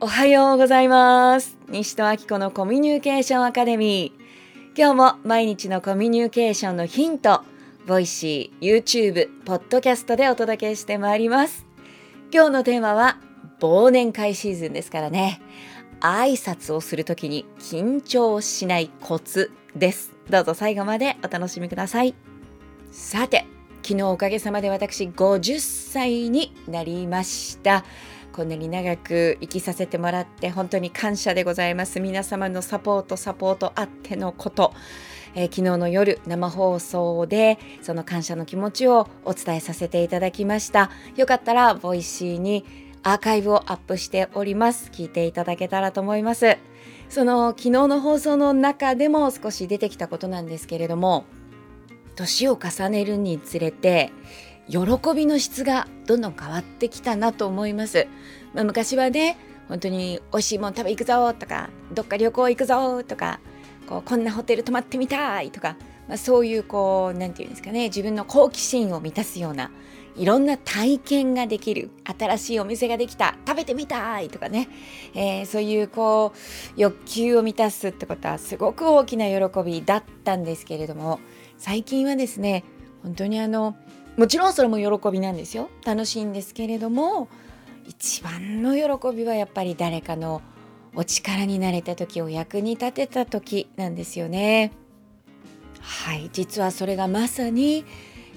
おはようございます。西戸明子のコミュニケーションアカデミー。今日も毎日のコミュニケーションのヒントボイシー、YouTube、ポッドキャストでお届けしてまいります。今日のテーマは忘年会シーズンですからね。挨拶をするときに緊張しないコツです。どうぞ最後までお楽しみください。さて昨日おかげさまで私50歳になりました。こんなに長く生きさせてもらって本当に感謝でございます。皆様のサポートサポートあってのこと、えー、昨日の夜生放送でその感謝の気持ちをお伝えさせていただきました。よかったら Voicy にアーカイブをアップしております。聞いていただけたらと思います。その昨日の放送の中でも少し出てきたことなんですけれども年を重ねるにつれて喜びの質がどんどん変わってきたなと思います。まあ、昔はね本当に美味しいもん食べ行くぞとかどっか旅行行くぞとかこうこんなホテル泊まってみたいとか、まあ、そういうこう何て言うんですかね自分の好奇心を満たすようないろんな体験ができる新しいお店ができた食べてみたいとかね、えー、そういうこう欲求を満たすってことはすごく大きな喜びだったんですけれども最近はですね本当にあのもちろんそれも喜びなんですよ。楽しいんですけれども一番の喜びはやっぱり誰かのお力になれた時お役に立てた時なんですよね。はい。実はそれがまさに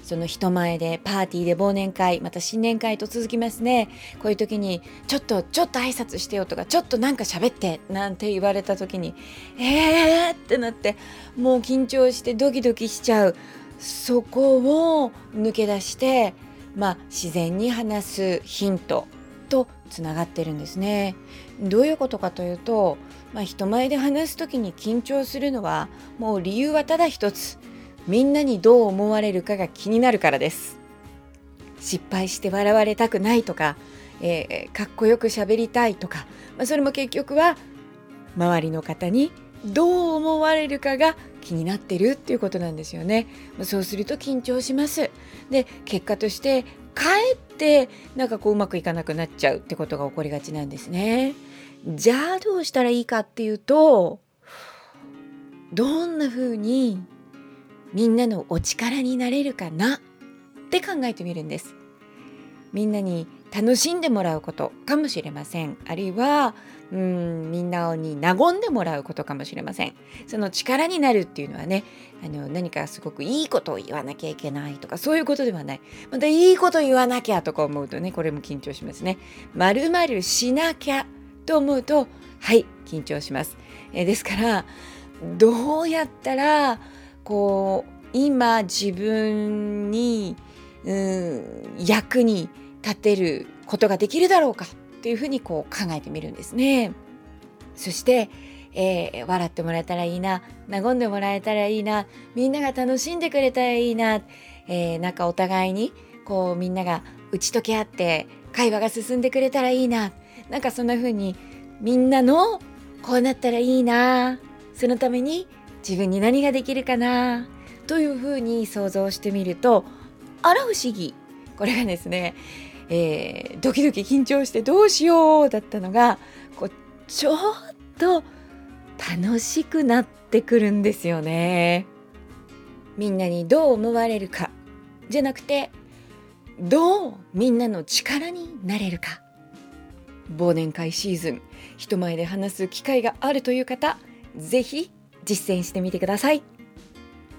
その人前でパーティーで忘年会また新年会と続きますね。こういう時にちょっとちょっと挨拶してよとかちょっとなんか喋ってなんて言われた時にえーってなってもう緊張してドキドキしちゃう。そこを抜け出してまあ自然に話すヒントとつながってるんですね。どういうことかというと、まあ、人前で話す時に緊張するのはもう理由はただ一つみんなにどう思われるかが気になるからです。失敗して笑われたくないとか、えー、かっこよく喋りたいとか、まあ、それも結局は周りの方にどう思われるかが気になってるっていうことなんですよね。そうすると緊張します。で結果としてかえってなんかこううまくいかなくなっちゃうってことが起こりがちなんですね。じゃあどうしたらいいかっていうとどんな風にみんなのお力になれるかなって考えてみるんです。みんなに楽しんでもらうことかもしれません。あるいはうんみんなに和んでもらうことかもしれません。その力になるっていうのはねあの何かすごくいいことを言わなきゃいけないとかそういうことではない。またいいこと言わなきゃとか思うとねこれも緊張しますね。まるまるしなきゃと思うとはい緊張します、えですからどうやったらこう今自分にうん役に立てることができるだろうかっていうふうにこう考えてみるんですね。そして、えー、笑ってもらえたらいいな和んでもらえたらいいなみんなが楽しんでくれたらいいな、えー、なんかお互いにこうみんなが打ち解け合って会話が進んでくれたらいいななんかそんな風にみんなのこうなったらいいなそのために自分に何ができるかなというふうに想像してみるとあら不思議これがですねえー、ドキドキ緊張してどうしようだったのがこうちょっと楽しくなってくるんですよね。みんなにどう思われるか。じゃなくてどうみんなの力になれるか。忘年会シーズン人前で話す機会があるという方ぜひ実践してみてください。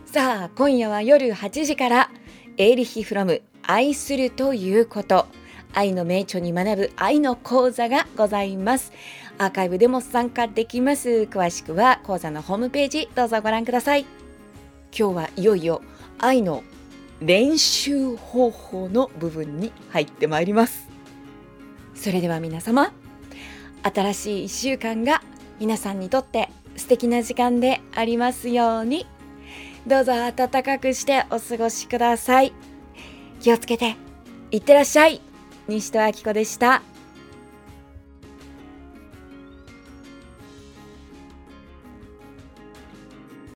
さあ今夜は夜8時からエーリヒ・フロム愛するということ。愛の名著に学ぶ愛の講座がございます。アーカイブでも参加できます。詳しくは講座のホームページどうぞご覧ください。今日はいよいよ愛の練習方法の部分に入ってまいります。それでは皆様新しい1週間が皆さんにとって素敵な時間でありますように。どうぞ暖かくしてお過ごしください。気をつけていってらっしゃい西戸明子でした。